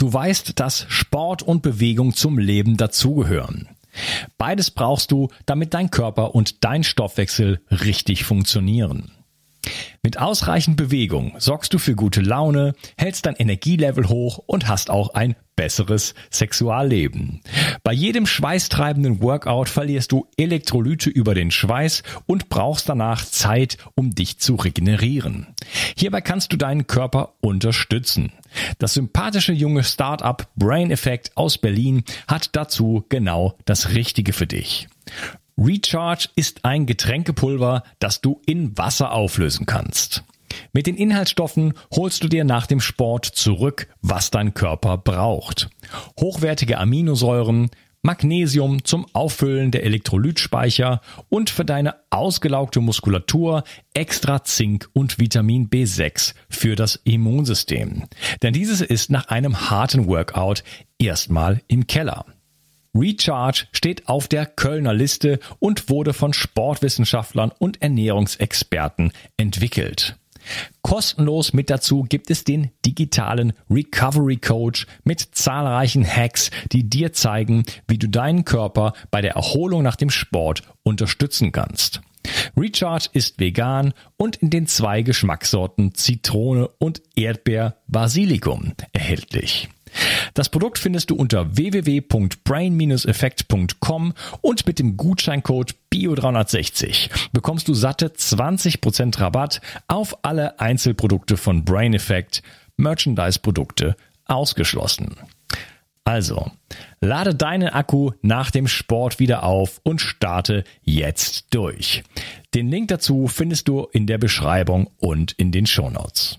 Du weißt, dass Sport und Bewegung zum Leben dazugehören. Beides brauchst du, damit dein Körper und dein Stoffwechsel richtig funktionieren. Mit ausreichend Bewegung sorgst du für gute Laune, hältst dein Energielevel hoch und hast auch ein besseres Sexualleben. Bei jedem schweißtreibenden Workout verlierst du Elektrolyte über den Schweiß und brauchst danach Zeit, um dich zu regenerieren. Hierbei kannst du deinen Körper unterstützen. Das sympathische junge Startup Brain Effect aus Berlin hat dazu genau das Richtige für dich. Recharge ist ein Getränkepulver, das du in Wasser auflösen kannst. Mit den Inhaltsstoffen holst du dir nach dem Sport zurück, was dein Körper braucht. Hochwertige Aminosäuren, Magnesium zum Auffüllen der Elektrolytspeicher und für deine ausgelaugte Muskulatur extra Zink und Vitamin B6 für das Immunsystem. Denn dieses ist nach einem harten Workout erstmal im Keller. Recharge steht auf der Kölner Liste und wurde von Sportwissenschaftlern und Ernährungsexperten entwickelt. Kostenlos mit dazu gibt es den digitalen Recovery Coach mit zahlreichen Hacks, die dir zeigen, wie du deinen Körper bei der Erholung nach dem Sport unterstützen kannst. Recharge ist vegan und in den zwei Geschmackssorten Zitrone und Erdbeer Basilikum erhältlich. Das Produkt findest du unter www.brain-effekt.com und mit dem Gutscheincode BIO360 bekommst du satte 20% Rabatt auf alle Einzelprodukte von Brain Effect, Merchandise-Produkte ausgeschlossen. Also, lade deinen Akku nach dem Sport wieder auf und starte jetzt durch. Den Link dazu findest du in der Beschreibung und in den Shownotes.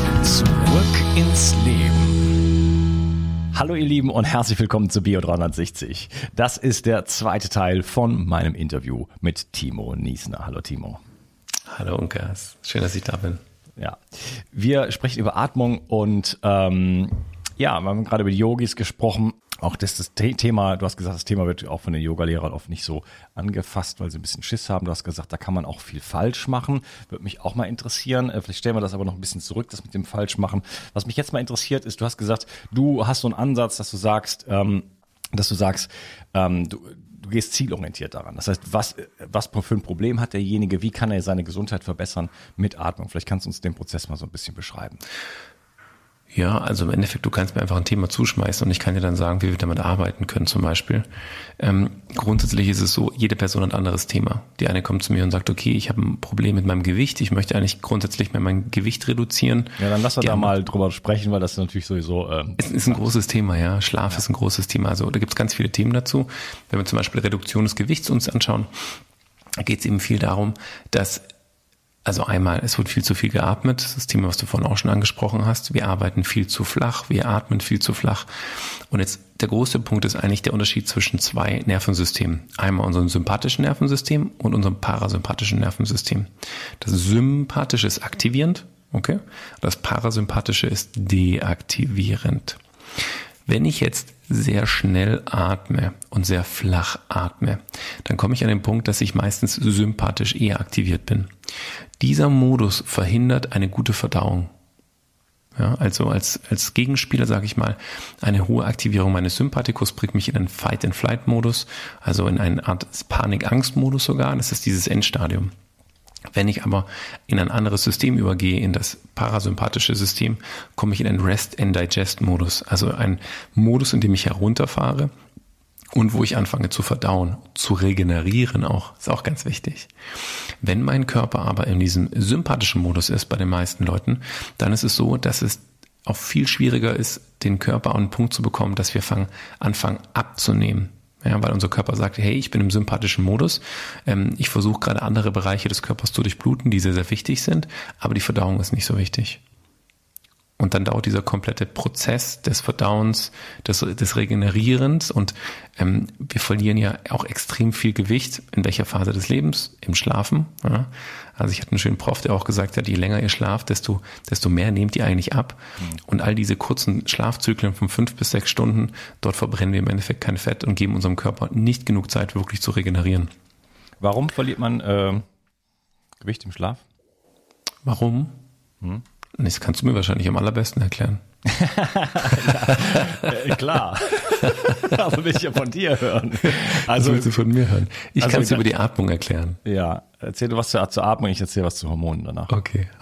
Zurück ins Leben. Hallo ihr Lieben und herzlich willkommen zu Bio360. Das ist der zweite Teil von meinem Interview mit Timo Niesner. Hallo Timo. Hallo Unkas, schön, dass ich da bin. Ja, wir sprechen über Atmung und ähm, ja, wir haben gerade über die Yogis gesprochen auch das, das Thema, du hast gesagt, das Thema wird auch von den Yogalehrern oft nicht so angefasst, weil sie ein bisschen Schiss haben. Du hast gesagt, da kann man auch viel falsch machen. Würde mich auch mal interessieren. Äh, vielleicht stellen wir das aber noch ein bisschen zurück, das mit dem Falschmachen. Was mich jetzt mal interessiert ist, du hast gesagt, du hast so einen Ansatz, dass du sagst, ähm, dass du sagst, ähm, du, du gehst zielorientiert daran. Das heißt, was, was für ein Problem hat derjenige? Wie kann er seine Gesundheit verbessern mit Atmung? Vielleicht kannst du uns den Prozess mal so ein bisschen beschreiben. Ja, also im Endeffekt, du kannst mir einfach ein Thema zuschmeißen und ich kann dir dann sagen, wie wir damit arbeiten können zum Beispiel. Ähm, grundsätzlich ist es so, jede Person hat ein anderes Thema. Die eine kommt zu mir und sagt, okay, ich habe ein Problem mit meinem Gewicht, ich möchte eigentlich grundsätzlich mehr mein Gewicht reduzieren. Ja, dann lass uns da mal drüber sprechen, weil das ist natürlich sowieso... Ähm, es ist ein großes Thema, ja. Schlaf ja. ist ein großes Thema. Also da gibt es ganz viele Themen dazu. Wenn wir zum Beispiel Reduktion des Gewichts uns anschauen, geht es eben viel darum, dass also einmal, es wird viel zu viel geatmet, das Thema, was du vorhin auch schon angesprochen hast. Wir arbeiten viel zu flach, wir atmen viel zu flach. Und jetzt der große Punkt ist eigentlich der Unterschied zwischen zwei Nervensystemen. Einmal unserem sympathischen Nervensystem und unserem parasympathischen Nervensystem. Das sympathische ist aktivierend, okay? Das parasympathische ist deaktivierend. Wenn ich jetzt sehr schnell atme und sehr flach atme, dann komme ich an den Punkt, dass ich meistens sympathisch eher aktiviert bin. Dieser Modus verhindert eine gute Verdauung. Ja, also als, als Gegenspieler sage ich mal, eine hohe Aktivierung meines Sympathikus bringt mich in einen Fight-and-Flight-Modus, also in eine Art Panik-Angst-Modus sogar. Das ist dieses Endstadium. Wenn ich aber in ein anderes System übergehe, in das parasympathische System, komme ich in einen Rest-and-Digest-Modus, also ein Modus, in dem ich herunterfahre und wo ich anfange zu verdauen, zu regenerieren auch, ist auch ganz wichtig. Wenn mein Körper aber in diesem sympathischen Modus ist bei den meisten Leuten, dann ist es so, dass es auch viel schwieriger ist, den Körper an einen Punkt zu bekommen, dass wir fangen, anfangen abzunehmen. Ja, weil unser Körper sagt, hey, ich bin im sympathischen Modus. Ähm, ich versuche gerade andere Bereiche des Körpers zu durchbluten, die sehr, sehr wichtig sind, aber die Verdauung ist nicht so wichtig. Und dann dauert dieser komplette Prozess des Verdauens, des, des Regenerierens und ähm, wir verlieren ja auch extrem viel Gewicht in welcher Phase des Lebens? Im Schlafen. Ja. Also ich hatte einen schönen Prof, der auch gesagt hat, je länger ihr schlaft, desto, desto mehr nehmt ihr eigentlich ab. Mhm. Und all diese kurzen Schlafzyklen von fünf bis sechs Stunden, dort verbrennen wir im Endeffekt kein Fett und geben unserem Körper nicht genug Zeit, wirklich zu regenerieren. Warum verliert man äh, Gewicht im Schlaf? Warum? Hm? Das kannst du mir wahrscheinlich am allerbesten erklären. ja, äh, klar. Aber will ich ja von dir hören. Also das willst du von mir hören. Ich also, kann es über die Atmung erklären. Ja, erzähl du was zur, zur Atmung, ich erzähle was zu Hormonen danach. Okay.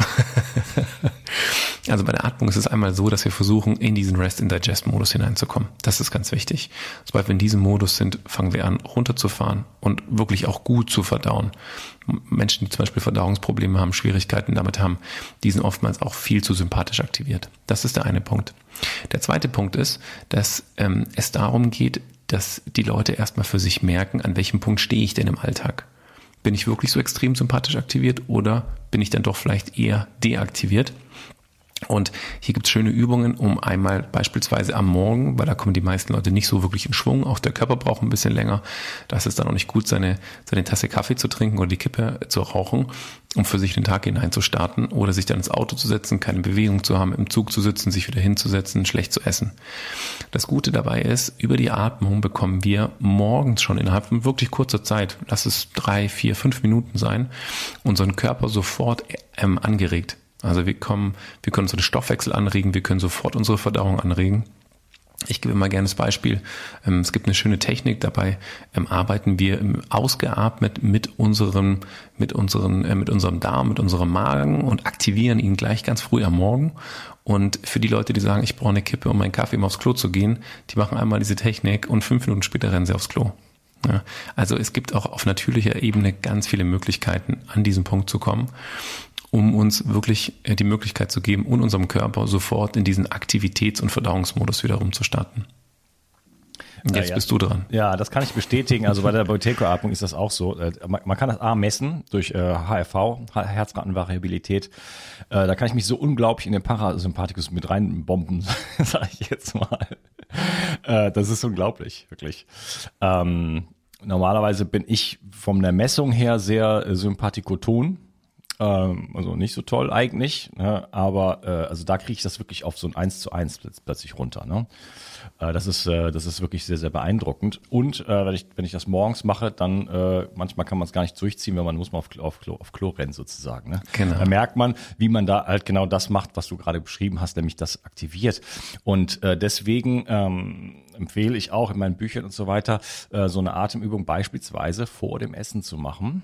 Also bei der Atmung ist es einmal so, dass wir versuchen, in diesen Rest-in-Digest-Modus hineinzukommen. Das ist ganz wichtig. Sobald wir in diesem Modus sind, fangen wir an, runterzufahren und wirklich auch gut zu verdauen. Menschen, die zum Beispiel Verdauungsprobleme haben, Schwierigkeiten damit haben, die sind oftmals auch viel zu sympathisch aktiviert. Das ist der eine Punkt. Der zweite Punkt ist, dass ähm, es darum geht, dass die Leute erstmal für sich merken, an welchem Punkt stehe ich denn im Alltag. Bin ich wirklich so extrem sympathisch aktiviert oder bin ich dann doch vielleicht eher deaktiviert? Und hier gibt es schöne Übungen, um einmal beispielsweise am Morgen, weil da kommen die meisten Leute nicht so wirklich in Schwung, auch der Körper braucht ein bisschen länger. Da ist es dann auch nicht gut, seine, seine Tasse Kaffee zu trinken oder die Kippe zu rauchen, um für sich den Tag hinein zu starten oder sich dann ins Auto zu setzen, keine Bewegung zu haben, im Zug zu sitzen, sich wieder hinzusetzen, schlecht zu essen. Das Gute dabei ist, über die Atmung bekommen wir morgens schon innerhalb von wirklich kurzer Zeit, lass es drei, vier, fünf Minuten sein, unseren Körper sofort ähm, angeregt. Also wir kommen, wir können unseren Stoffwechsel anregen, wir können sofort unsere Verdauung anregen. Ich gebe mal gerne das Beispiel. Ähm, es gibt eine schöne Technik, dabei ähm, arbeiten wir ausgeatmet mit unserem, mit unseren, äh, mit unserem Darm, mit unserem Magen und aktivieren ihn gleich ganz früh am Morgen. Und für die Leute, die sagen, ich brauche eine Kippe, um meinen Kaffee um aufs Klo zu gehen, die machen einmal diese Technik und fünf Minuten später rennen sie aufs Klo. Ja, also es gibt auch auf natürlicher Ebene ganz viele Möglichkeiten, an diesen Punkt zu kommen um uns wirklich äh, die Möglichkeit zu geben und unserem Körper sofort in diesen Aktivitäts- und Verdauungsmodus wieder rumzustarten. Jetzt ja, bist du dran. Ja, das kann ich bestätigen. Also bei der Boteco-Atmung ist das auch so. Äh, man kann das A messen durch HRV, äh, Herzratenvariabilität. Da kann ich mich so unglaublich in den Parasympathikus mit reinbomben, sage ich jetzt mal. Das ist unglaublich, wirklich. Ähm, normalerweise bin ich von der Messung her sehr sympathikoton ähm, also nicht so toll eigentlich, ne? aber äh, also da kriege ich das wirklich auf so ein 1 zu 1 plötzlich runter. Ne? Äh, das, ist, äh, das ist wirklich sehr, sehr beeindruckend. Und äh, wenn, ich, wenn ich das morgens mache, dann äh, manchmal kann man es gar nicht durchziehen, wenn man muss man auf, auf, Klo, auf Klo rennen sozusagen. Ne? Genau. Da merkt man, wie man da halt genau das macht, was du gerade beschrieben hast, nämlich das aktiviert. Und äh, deswegen ähm, empfehle ich auch in meinen Büchern und so weiter, äh, so eine Atemübung beispielsweise vor dem Essen zu machen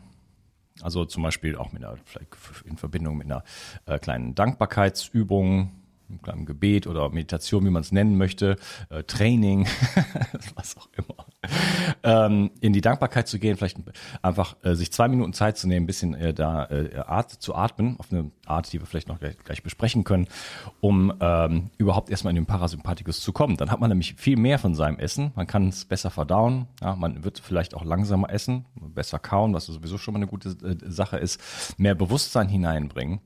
also zum Beispiel auch mit einer, vielleicht in Verbindung mit einer äh, kleinen Dankbarkeitsübung, einem kleinen Gebet oder Meditation, wie man es nennen möchte, äh, Training, was auch immer ähm, in die Dankbarkeit zu gehen, vielleicht einfach äh, sich zwei Minuten Zeit zu nehmen, ein bisschen äh, da äh, Art zu atmen, auf eine Art, die wir vielleicht noch gleich, gleich besprechen können, um ähm, überhaupt erstmal in den Parasympathikus zu kommen. Dann hat man nämlich viel mehr von seinem Essen, man kann es besser verdauen, ja, man wird vielleicht auch langsamer essen, besser kauen, was sowieso schon mal eine gute äh, Sache ist, mehr Bewusstsein hineinbringen,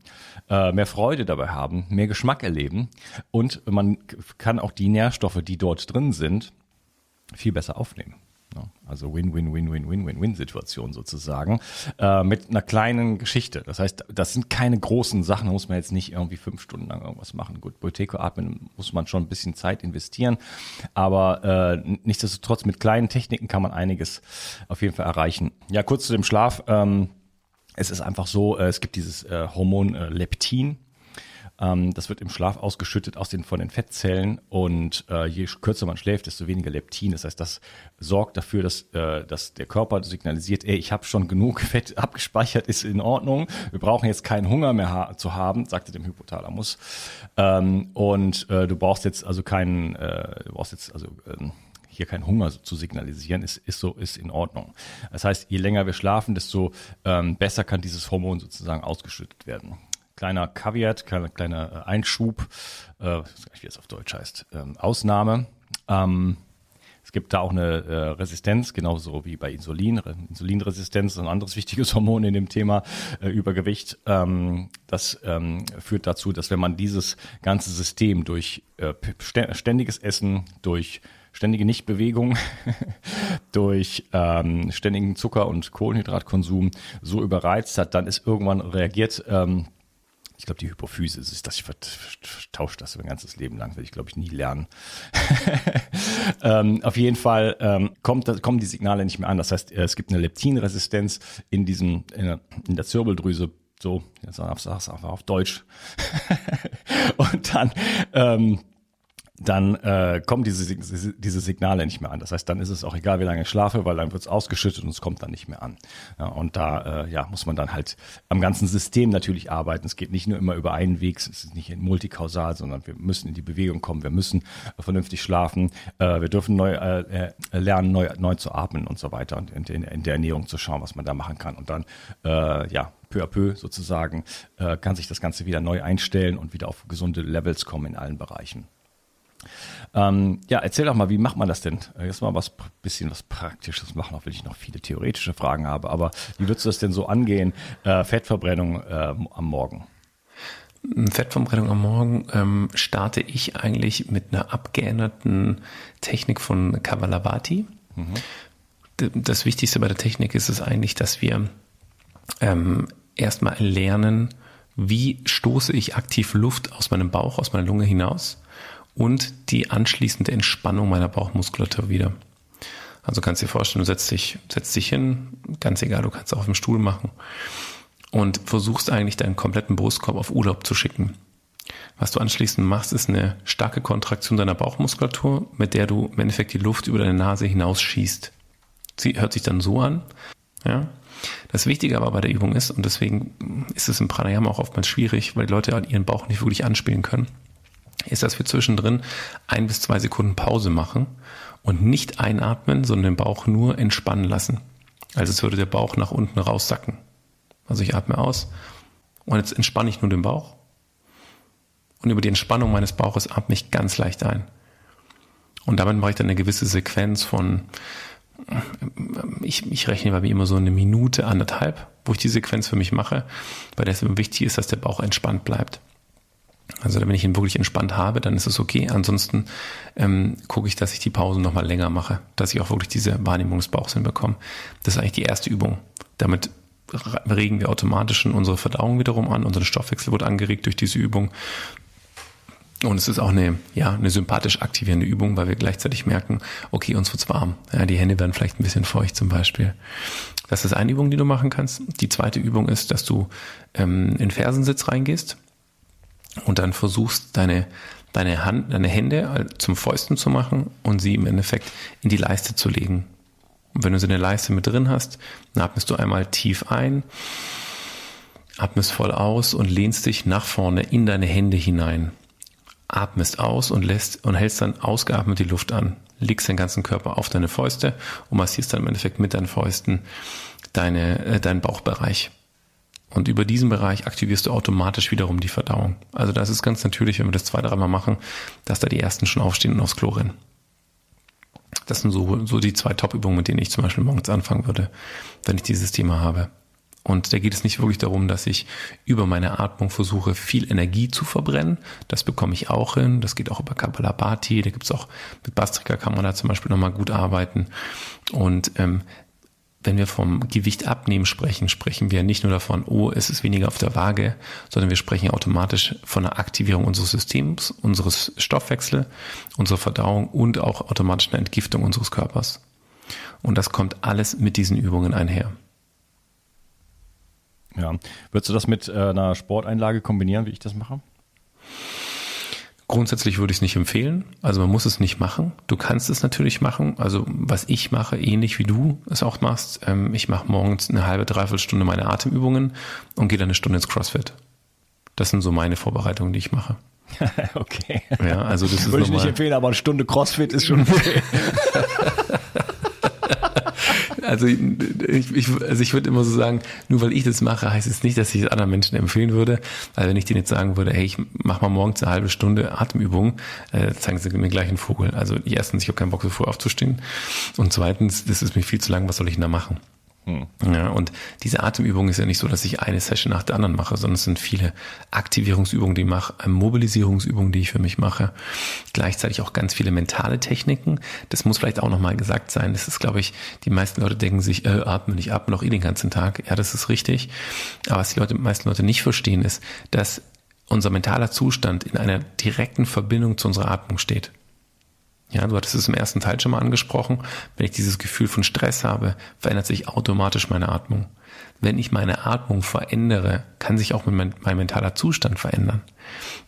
äh, mehr Freude dabei haben, mehr Geschmack erleben und man kann auch die Nährstoffe, die dort drin sind, viel besser aufnehmen. Also Win-Win-Win-Win-Win-Win-Win-Situation sozusagen äh, mit einer kleinen Geschichte. Das heißt, das sind keine großen Sachen, da muss man jetzt nicht irgendwie fünf Stunden lang irgendwas machen. Gut, Boteco atmen muss man schon ein bisschen Zeit investieren, aber äh, nichtsdestotrotz mit kleinen Techniken kann man einiges auf jeden Fall erreichen. Ja, kurz zu dem Schlaf. Ähm, es ist einfach so, äh, es gibt dieses äh, Hormon äh, Leptin, ähm, das wird im Schlaf ausgeschüttet aus den, von den Fettzellen und äh, je kürzer man schläft, desto weniger Leptin. Das heißt, das sorgt dafür, dass, äh, dass der Körper signalisiert, ey, ich habe schon genug Fett abgespeichert, ist in Ordnung. Wir brauchen jetzt keinen Hunger mehr ha zu haben, sagte dem Hypothalamus. Ähm, und äh, du brauchst jetzt also keinen, äh, du brauchst jetzt also ähm, hier keinen Hunger zu signalisieren, ist, ist so, ist in Ordnung. Das heißt, je länger wir schlafen, desto ähm, besser kann dieses Hormon sozusagen ausgeschüttet werden kleiner Kaviat, kleiner, äh, Einschub, äh, ich weiß gar nicht, wie es auf Deutsch heißt, ähm, Ausnahme. Ähm, Es gibt da auch eine äh, Resistenz, genauso wie bei Insulin. Insulinresistenz ist ein anderes wichtiges Hormon in dem Thema äh, Übergewicht. Ähm, das ähm, führt dazu, dass wenn man dieses ganze System durch äh, ständiges Essen, durch ständige Nichtbewegung, durch ähm, ständigen Zucker- und Kohlenhydratkonsum so überreizt hat, dann ist irgendwann reagiert ähm, ich glaube, die Hypophyse ist das, ich vertausche das mein ganzes Leben lang, werde ich, glaube ich, nie lernen. ähm, auf jeden Fall ähm, kommt, kommen die Signale nicht mehr an. Das heißt, es gibt eine Leptinresistenz in diesem, in, in der Zirbeldrüse, so, jetzt sag's einfach auf Deutsch. und dann ähm, dann äh, kommen diese, diese Signale nicht mehr an. Das heißt, dann ist es auch egal, wie lange ich schlafe, weil dann wird es ausgeschüttet und es kommt dann nicht mehr an. Ja, und da äh, ja, muss man dann halt am ganzen System natürlich arbeiten. Es geht nicht nur immer über einen Weg, es ist nicht multikausal, sondern wir müssen in die Bewegung kommen, wir müssen vernünftig schlafen, äh, wir dürfen neu äh, äh, lernen, neu, neu zu atmen und so weiter und in, in, in der Ernährung zu schauen, was man da machen kann. Und dann äh, ja, peu à peu sozusagen äh, kann sich das Ganze wieder neu einstellen und wieder auf gesunde Levels kommen in allen Bereichen. Ähm, ja, erzähl doch mal, wie macht man das denn? Äh, jetzt mal was bisschen was Praktisches machen, auch wenn ich noch viele theoretische Fragen habe. Aber wie würdest du das denn so angehen? Äh, Fettverbrennung äh, am Morgen. Fettverbrennung am Morgen ähm, starte ich eigentlich mit einer abgeänderten Technik von Kavalabhati. Mhm. Das Wichtigste bei der Technik ist es eigentlich, dass wir ähm, erstmal lernen, wie stoße ich aktiv Luft aus meinem Bauch, aus meiner Lunge hinaus und die anschließende Entspannung meiner Bauchmuskulatur wieder. Also kannst du dir vorstellen, du setzt dich, setzt dich hin, ganz egal, du kannst auch auf dem Stuhl machen und versuchst eigentlich deinen kompletten Brustkorb auf Urlaub zu schicken. Was du anschließend machst, ist eine starke Kontraktion deiner Bauchmuskulatur, mit der du im Endeffekt die Luft über deine Nase hinausschießt. Sie hört sich dann so an. Ja. Das Wichtige aber bei der Übung ist, und deswegen ist es im Pranayama auch oftmals schwierig, weil die Leute ihren Bauch nicht wirklich anspielen können, ist, dass wir zwischendrin ein bis zwei Sekunden Pause machen und nicht einatmen, sondern den Bauch nur entspannen lassen. Also es würde der Bauch nach unten raussacken. Also ich atme aus und jetzt entspanne ich nur den Bauch. Und über die Entspannung meines Bauches atme ich ganz leicht ein. Und damit mache ich dann eine gewisse Sequenz von, ich, ich rechne bei mir immer so eine Minute, anderthalb, wo ich die Sequenz für mich mache, weil es wichtig ist, dass der Bauch entspannt bleibt. Also wenn ich ihn wirklich entspannt habe, dann ist es okay. Ansonsten ähm, gucke ich, dass ich die Pausen nochmal länger mache, dass ich auch wirklich diese Wahrnehmung des Bauchs hinbekomme. Das ist eigentlich die erste Übung. Damit regen wir automatisch unsere Verdauung wiederum an, unser Stoffwechsel wird angeregt durch diese Übung. Und es ist auch eine, ja, eine sympathisch aktivierende Übung, weil wir gleichzeitig merken, okay, uns wird's warm. Ja, die Hände werden vielleicht ein bisschen feucht zum Beispiel. Das ist eine Übung, die du machen kannst. Die zweite Übung ist, dass du ähm, in Fersensitz reingehst und dann versuchst deine, deine Hand, deine Hände zum Fäusten zu machen und sie im Endeffekt in die Leiste zu legen. Und wenn du sie in der Leiste mit drin hast, dann atmest du einmal tief ein, atmest voll aus und lehnst dich nach vorne in deine Hände hinein. Atmest aus und lässt und hältst dann ausgeatmet die Luft an. Legst den ganzen Körper auf deine Fäuste und massierst dann im Endeffekt mit deinen Fäusten deine, äh, deinen Bauchbereich. Und über diesen Bereich aktivierst du automatisch wiederum die Verdauung. Also das ist ganz natürlich, wenn wir das zwei, dreimal machen, dass da die ersten schon aufstehen und aufs Klo rennen. Das sind so, so die zwei Top-Übungen, mit denen ich zum Beispiel morgens anfangen würde, wenn ich dieses Thema habe. Und da geht es nicht wirklich darum, dass ich über meine Atmung versuche, viel Energie zu verbrennen. Das bekomme ich auch hin. Das geht auch über Kapalabhati. Da gibt es auch mit Bastrika kann man da zum Beispiel nochmal gut arbeiten. Und ähm, wenn wir vom Gewicht abnehmen sprechen, sprechen wir nicht nur davon, oh, es ist weniger auf der Waage, sondern wir sprechen automatisch von einer Aktivierung unseres Systems, unseres Stoffwechsels, unserer Verdauung und auch automatisch einer Entgiftung unseres Körpers. Und das kommt alles mit diesen Übungen einher. Ja. Würdest du das mit äh, einer Sporteinlage kombinieren, wie ich das mache? Grundsätzlich würde ich es nicht empfehlen. Also man muss es nicht machen. Du kannst es natürlich machen. Also was ich mache, ähnlich wie du es auch machst. Ähm, ich mache morgens eine halbe, dreiviertel Stunde meine Atemübungen und gehe dann eine Stunde ins CrossFit. Das sind so meine Vorbereitungen, die ich mache. okay. Ja, also das ist Würde ich nicht empfehlen, aber eine Stunde CrossFit ist schon okay. Also ich, ich, also ich würde immer so sagen, nur weil ich das mache, heißt es nicht, dass ich es anderen Menschen empfehlen würde. Also wenn ich denen jetzt sagen würde, hey, ich mach mal morgens eine halbe Stunde Atemübung, äh, zeigen sie mir gleich einen Vogel. Also erstens, ich habe keinen Bock so früh aufzustehen und zweitens, das ist mir viel zu lang, was soll ich denn da machen? Hm. Ja, und diese Atemübung ist ja nicht so, dass ich eine Session nach der anderen mache, sondern es sind viele Aktivierungsübungen, die ich mache, äh, Mobilisierungsübungen, die ich für mich mache. Gleichzeitig auch ganz viele mentale Techniken. Das muss vielleicht auch nochmal gesagt sein. Das ist, glaube ich, die meisten Leute denken sich, äh, atmen, ich atme noch eh den ganzen Tag. Ja, das ist richtig. Aber was die Leute, die meisten Leute nicht verstehen, ist, dass unser mentaler Zustand in einer direkten Verbindung zu unserer Atmung steht. Ja, du hattest es im ersten Teil schon mal angesprochen. Wenn ich dieses Gefühl von Stress habe, verändert sich automatisch meine Atmung. Wenn ich meine Atmung verändere, kann sich auch mein, mein mentaler Zustand verändern.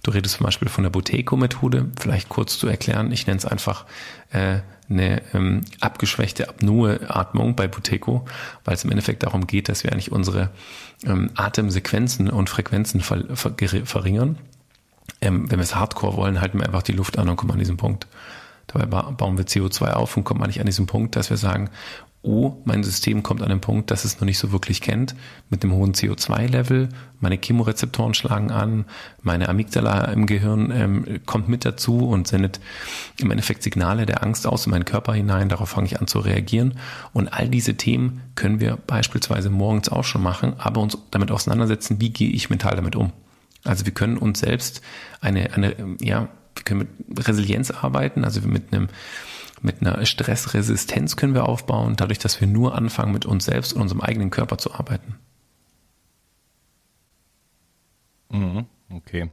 Du redest zum Beispiel von der Boteco-Methode, vielleicht kurz zu erklären. Ich nenne es einfach äh, eine ähm, abgeschwächte Apnoe-Atmung bei Boteco, weil es im Endeffekt darum geht, dass wir eigentlich unsere ähm, Atemsequenzen und Frequenzen ver ver verringern. Ähm, wenn wir es hardcore wollen, halten wir einfach die Luft an und kommen an diesen Punkt. Dabei bauen wir CO2 auf und kommen nicht an diesen Punkt, dass wir sagen, oh, mein System kommt an den Punkt, dass es noch nicht so wirklich kennt, mit dem hohen CO2-Level, meine Chemorezeptoren schlagen an, meine Amygdala im Gehirn ähm, kommt mit dazu und sendet im Endeffekt Signale der Angst aus in meinen Körper hinein, darauf fange ich an zu reagieren. Und all diese Themen können wir beispielsweise morgens auch schon machen, aber uns damit auseinandersetzen, wie gehe ich mental damit um. Also wir können uns selbst eine, eine ja, wir können mit Resilienz arbeiten, also mit einem mit einer Stressresistenz können wir aufbauen, dadurch, dass wir nur anfangen, mit uns selbst und unserem eigenen Körper zu arbeiten. Mhm, okay.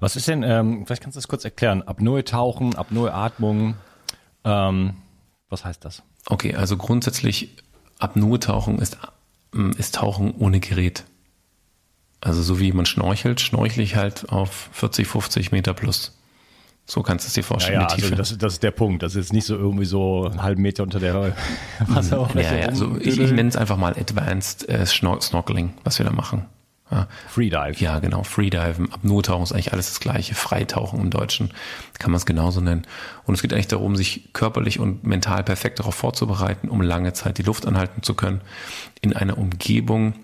Was ist denn, ähm, vielleicht kannst du das kurz erklären, Apnoe-Tauchen, Apnoe-Atmung, ähm, was heißt das? Okay, also grundsätzlich Apnoe-Tauchen ist, ähm, ist Tauchen ohne Gerät. Also so wie man schnorchelt, schnorchle ich halt auf 40, 50 Meter plus. So kannst du es dir vorstellen. Ja, ja also das, das, ist der Punkt. Das ist nicht so irgendwie so einen halben Meter unter der Wasseroberfläche. Ja, ja, also ich, ich nenne es einfach mal Advanced äh, Snorkeling, was wir da machen. Ja. Freedive. Ja, genau. Freedive. Apnoe-Tauchen ist eigentlich alles das Gleiche. Freitauchen im Deutschen kann man es genauso nennen. Und es geht eigentlich darum, sich körperlich und mental perfekt darauf vorzubereiten, um lange Zeit die Luft anhalten zu können. In einer Umgebung,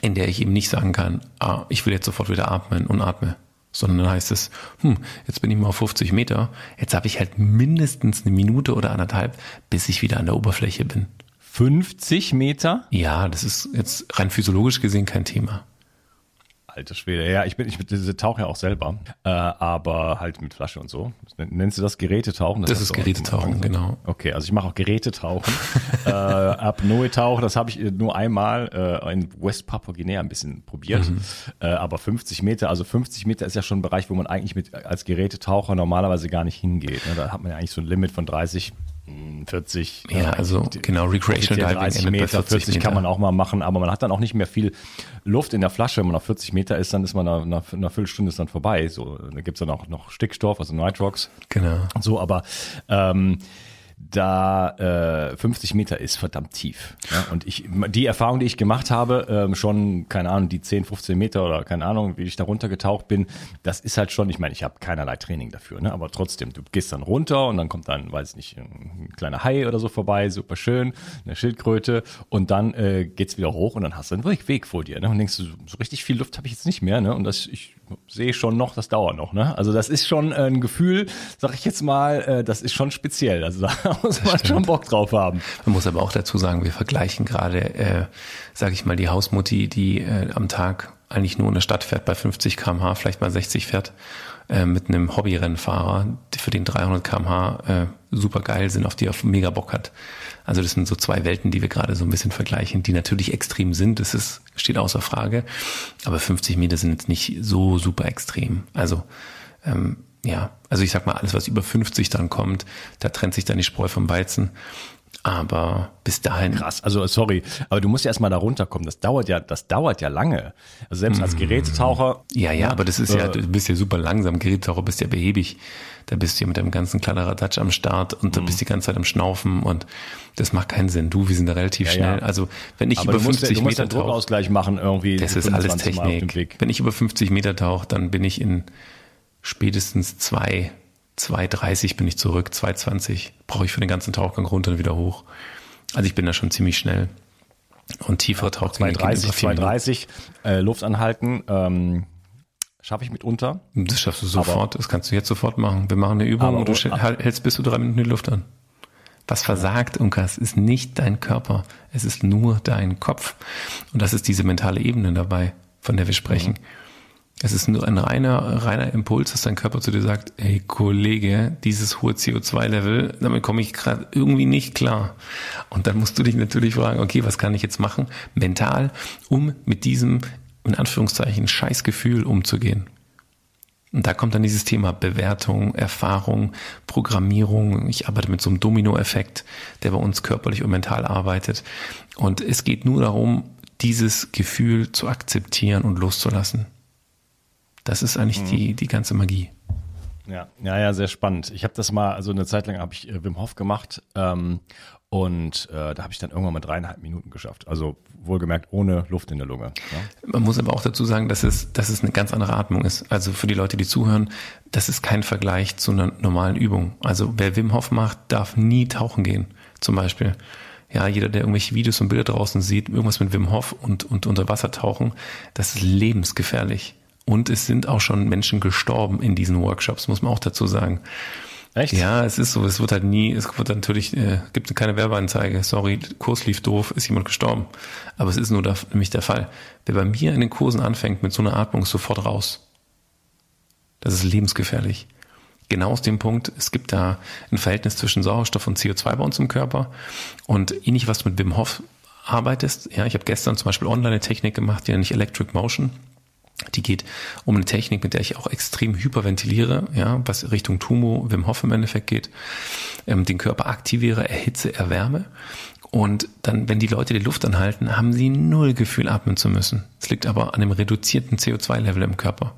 in der ich eben nicht sagen kann, ah, ich will jetzt sofort wieder atmen und atme sondern dann heißt es, hm, jetzt bin ich mal auf 50 Meter, jetzt habe ich halt mindestens eine Minute oder anderthalb, bis ich wieder an der Oberfläche bin. 50 Meter? Ja, das ist jetzt rein physiologisch gesehen kein Thema. Alter Schwede, ja, ich bin, ich tauche ja auch selber, äh, aber halt mit Flasche und so. Nennst du das Gerätetauchen? Das, das ist Gerätetauchen, genau. Okay, also ich mache auch Gerätetauchen. äh, Apnoe-Tauchen, das habe ich nur einmal äh, in West Papua Guinea ein bisschen probiert. Mhm. Äh, aber 50 Meter, also 50 Meter ist ja schon ein Bereich, wo man eigentlich mit als Gerätetaucher normalerweise gar nicht hingeht. Ne? Da hat man ja eigentlich so ein Limit von 30 40. Ja, also genau, Recreational Diving 30 Meter, 40, 40 Meter. kann man auch mal machen, aber man hat dann auch nicht mehr viel Luft in der Flasche. Wenn man auf 40 Meter ist, dann ist man nach, nach einer Viertelstunde ist dann vorbei. So, da gibt's dann auch noch Stickstoff, also Nitrox. Genau. So, aber ähm, da äh, 50 Meter ist verdammt tief. Ja? Und ich, die Erfahrung, die ich gemacht habe, ähm, schon, keine Ahnung, die 10, 15 Meter oder keine Ahnung, wie ich da runtergetaucht bin, das ist halt schon, ich meine, ich habe keinerlei Training dafür, ne? aber trotzdem, du gehst dann runter und dann kommt dann, weiß ich nicht, ein kleiner Hai oder so vorbei, super schön, eine Schildkröte und dann äh, geht's wieder hoch und dann hast du einen Weg vor dir. Ne? Und denkst du, so richtig viel Luft habe ich jetzt nicht mehr. Ne? Und das, ich sehe schon noch, das dauert noch. Ne? Also das ist schon ein Gefühl, sag ich jetzt mal, äh, das ist schon speziell. Also da muss man schon Bock drauf haben. Man muss aber auch dazu sagen, wir vergleichen gerade, äh, sage ich mal, die Hausmutti, die äh, am Tag eigentlich nur in der Stadt fährt bei 50 km/h, vielleicht mal 60 fährt, äh, mit einem Hobbyrennfahrer, für den 300 km/h äh, super geil sind, auf die er mega Bock hat. Also das sind so zwei Welten, die wir gerade so ein bisschen vergleichen, die natürlich extrem sind, das ist, steht außer Frage, aber 50 Meter sind jetzt nicht so super extrem. Also ähm, ja, also ich sag mal, alles, was über 50 dann kommt, da trennt sich dann die Spreu vom Weizen. Aber bis dahin. Krass, also sorry, aber du musst ja erstmal da runterkommen. Das dauert ja, das dauert ja lange. Also selbst als mm. Gerätetaucher. Ja, ja, aber das ist äh, ja, du bist ja super langsam. Gerätetaucher bist ja behäbig. Da bist du ja mit deinem ganzen Kladderadatsch am Start und da bist die ganze Zeit am Schnaufen und das macht keinen Sinn. Du, wir sind da relativ ja, schnell. Ja. Also wenn ich aber über 50 musst, Meter tauche. Druckausgleich machen irgendwie. Das ist alles Technik. Wenn ich über 50 Meter tauche, dann bin ich in spätestens zwei 2,30 bin ich zurück, 2,20 brauche ich für den ganzen Tauchgang runter und wieder hoch. Also ich bin da schon ziemlich schnell. Und tiefere Tauchgänge 230, 230 äh, Luft anhalten, ähm, schaffe ich mitunter. Das schaffst du sofort, aber, das kannst du jetzt sofort machen. Wir machen eine Übung und du hältst bis zu drei Minuten die Luft an. Was versagt, Unkas, ist nicht dein Körper, es ist nur dein Kopf. Und das ist diese mentale Ebene dabei, von der wir sprechen. Mhm. Es ist nur ein reiner, reiner Impuls, dass dein Körper zu dir sagt, hey Kollege, dieses hohe CO2-Level, damit komme ich gerade irgendwie nicht klar. Und dann musst du dich natürlich fragen, okay, was kann ich jetzt machen, mental, um mit diesem, in Anführungszeichen, Scheißgefühl umzugehen. Und da kommt dann dieses Thema Bewertung, Erfahrung, Programmierung. Ich arbeite mit so einem Dominoeffekt, der bei uns körperlich und mental arbeitet. Und es geht nur darum, dieses Gefühl zu akzeptieren und loszulassen. Das ist eigentlich mhm. die, die ganze Magie. Ja, ja, ja, sehr spannend. Ich habe das mal, also eine Zeit lang habe ich äh, Wim Hof gemacht ähm, und äh, da habe ich dann irgendwann mal dreieinhalb Minuten geschafft. Also wohlgemerkt ohne Luft in der Lunge. Ja? Man muss aber auch dazu sagen, dass es, dass es eine ganz andere Atmung ist. Also für die Leute, die zuhören, das ist kein Vergleich zu einer normalen Übung. Also wer Wim Hof macht, darf nie tauchen gehen, zum Beispiel. Ja, jeder, der irgendwelche Videos und Bilder draußen sieht, irgendwas mit Wim Hof und, und unter Wasser tauchen, das ist lebensgefährlich. Und es sind auch schon Menschen gestorben in diesen Workshops, muss man auch dazu sagen. Echt? Ja, es ist so. Es wird halt nie, es wird natürlich, äh, gibt keine Werbeanzeige. Sorry, Kurs lief doof, ist jemand gestorben. Aber es ist nur da, nämlich der Fall. Wer bei mir in den Kursen anfängt mit so einer Atmung, ist sofort raus. Das ist lebensgefährlich. Genau aus dem Punkt, es gibt da ein Verhältnis zwischen Sauerstoff und CO2 bei uns im Körper. Und ähnlich was du mit Wim Hof arbeitest, ja, ich habe gestern zum Beispiel online eine Technik gemacht, die nenne ich Electric Motion. Die geht um eine Technik, mit der ich auch extrem hyperventiliere, ja, was Richtung Tumo, Wim Hof im Endeffekt geht, ähm, den Körper aktiviere, erhitze, erwärme. Und dann, wenn die Leute die Luft anhalten, haben sie null Gefühl, atmen zu müssen. Es liegt aber an dem reduzierten CO2-Level im Körper.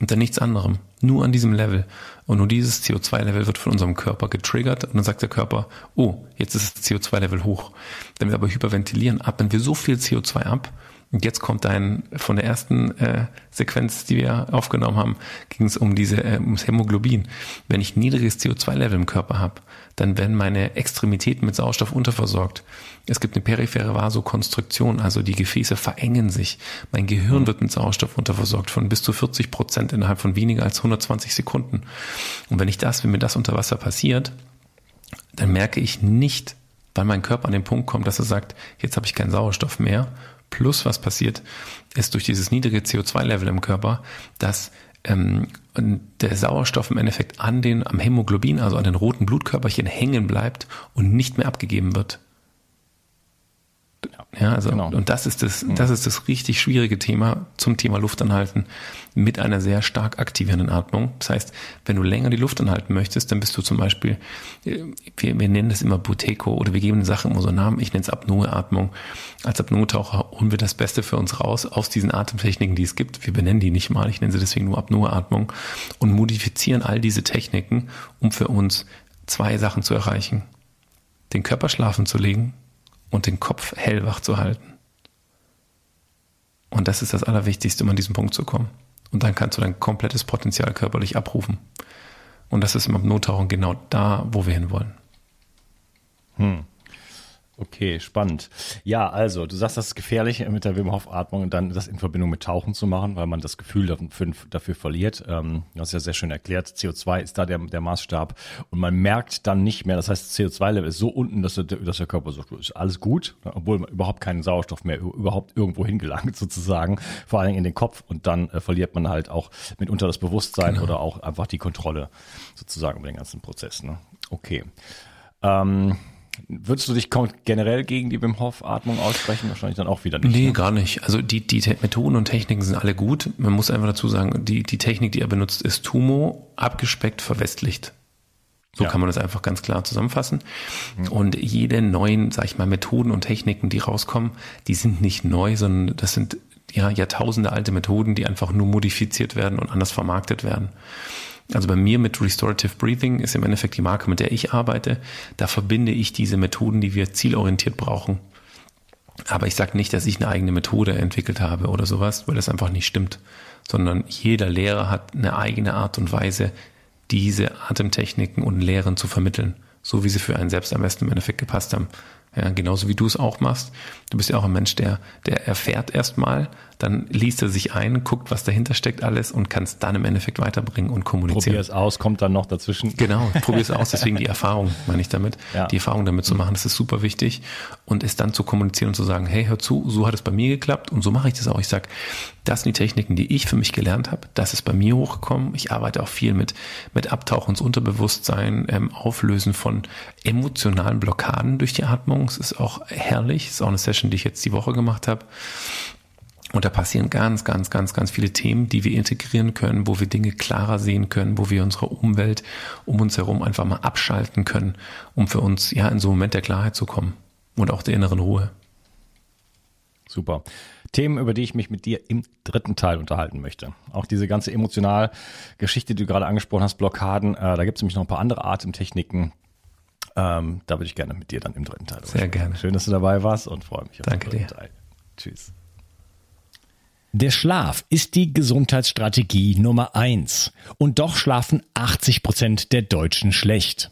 Und dann nichts anderem. Nur an diesem Level. Und nur dieses CO2-Level wird von unserem Körper getriggert. Und dann sagt der Körper, oh, jetzt ist das CO2-Level hoch. Wenn wir aber hyperventilieren, atmen wir so viel CO2 ab, und jetzt kommt dein, von der ersten äh, Sequenz, die wir aufgenommen haben, ging es um diese, äh, ums Hämoglobin. Wenn ich niedriges CO2-Level im Körper habe, dann werden meine Extremitäten mit Sauerstoff unterversorgt. Es gibt eine periphere Vasokonstruktion, also die Gefäße verengen sich. Mein Gehirn wird mit Sauerstoff unterversorgt von bis zu 40 Prozent innerhalb von weniger als 120 Sekunden. Und wenn ich das, wenn mir das unter Wasser passiert, dann merke ich nicht, weil mein Körper an den Punkt kommt, dass er sagt, jetzt habe ich keinen Sauerstoff mehr Plus, was passiert, ist durch dieses niedrige CO2-Level im Körper, dass ähm, der Sauerstoff im Endeffekt an den, am Hämoglobin, also an den roten Blutkörperchen hängen bleibt und nicht mehr abgegeben wird. Ja, also, genau. und das ist das, mhm. das ist das richtig schwierige Thema zum Thema Luftanhalten mit einer sehr stark aktivierenden Atmung. Das heißt, wenn du länger die Luft anhalten möchtest, dann bist du zum Beispiel, äh, wir, wir nennen das immer Buteco oder wir geben den Sachen immer so Namen. Ich nenne es Apnoe-Atmung. Als Apnoe-Taucher holen wir das Beste für uns raus aus diesen Atemtechniken, die es gibt. Wir benennen die nicht mal. Ich nenne sie deswegen nur Apnoe-Atmung und modifizieren all diese Techniken, um für uns zwei Sachen zu erreichen. Den Körper schlafen zu legen und den Kopf hellwach zu halten. Und das ist das Allerwichtigste, um an diesen Punkt zu kommen. Und dann kannst du dein komplettes Potenzial körperlich abrufen. Und das ist im Nottauchen genau da, wo wir hinwollen. Hm. Okay, spannend. Ja, also du sagst, das ist gefährlich mit der Wim Hof Atmung und dann das in Verbindung mit Tauchen zu machen, weil man das Gefühl dafür, dafür verliert. Ähm, du hast ja sehr schön erklärt, CO2 ist da der, der Maßstab und man merkt dann nicht mehr, das heißt CO2-Level ist so unten, dass der, dass der Körper sagt, ist alles gut, obwohl man überhaupt keinen Sauerstoff mehr überhaupt irgendwo hingelangt sozusagen, vor allen Dingen in den Kopf und dann äh, verliert man halt auch mitunter das Bewusstsein genau. oder auch einfach die Kontrolle sozusagen über den ganzen Prozess. Ne? Okay. Ähm, Würdest du dich generell gegen die Wim Hof Atmung aussprechen? Wahrscheinlich dann auch wieder nicht. Nee, ne? gar nicht. Also die, die Methoden und Techniken sind alle gut. Man muss einfach dazu sagen, die, die Technik, die er benutzt, ist Tumo, abgespeckt, verwestlicht. So ja. kann man das einfach ganz klar zusammenfassen. Mhm. Und jede neuen, sag ich mal, Methoden und Techniken, die rauskommen, die sind nicht neu, sondern das sind ja Jahrtausende alte Methoden, die einfach nur modifiziert werden und anders vermarktet werden. Also bei mir mit Restorative Breathing ist im Endeffekt die Marke, mit der ich arbeite. Da verbinde ich diese Methoden, die wir zielorientiert brauchen. Aber ich sage nicht, dass ich eine eigene Methode entwickelt habe oder sowas, weil das einfach nicht stimmt. Sondern jeder Lehrer hat eine eigene Art und Weise, diese Atemtechniken und Lehren zu vermitteln. So wie sie für einen selbst am besten im Endeffekt gepasst haben. Ja, genauso wie du es auch machst. Du bist ja auch ein Mensch, der, der erfährt erstmal, dann liest er sich ein, guckt, was dahinter steckt alles und kann es dann im Endeffekt weiterbringen und kommunizieren. Probier es aus, kommt dann noch dazwischen. Genau, probier es aus, deswegen die Erfahrung, meine ich damit. Ja. Die Erfahrung damit zu machen, das ist super wichtig. Und es dann zu kommunizieren und zu sagen, hey, hör zu, so hat es bei mir geklappt und so mache ich das auch. Ich sag, das sind die Techniken, die ich für mich gelernt habe. Das ist bei mir hochgekommen. Ich arbeite auch viel mit, mit Abtauchen ins Unterbewusstsein, ähm, Auflösen von emotionalen Blockaden durch die Atmung. Es ist auch herrlich. Es ist auch eine Session, die ich jetzt die Woche gemacht habe. Und da passieren ganz, ganz, ganz, ganz viele Themen, die wir integrieren können, wo wir Dinge klarer sehen können, wo wir unsere Umwelt um uns herum einfach mal abschalten können, um für uns ja in so einen Moment der Klarheit zu kommen und auch der inneren Ruhe. Super. Themen, über die ich mich mit dir im dritten Teil unterhalten möchte. Auch diese ganze emotional Geschichte, die du gerade angesprochen hast, Blockaden, äh, da gibt es nämlich noch ein paar andere Atemtechniken. Ähm, da würde ich gerne mit dir dann im dritten Teil. Sehr gerne. Schön, dass du dabei warst und freue mich auf Danke den dritten dir. Teil. Tschüss. Der Schlaf ist die Gesundheitsstrategie Nummer eins. Und doch schlafen 80 Prozent der Deutschen schlecht.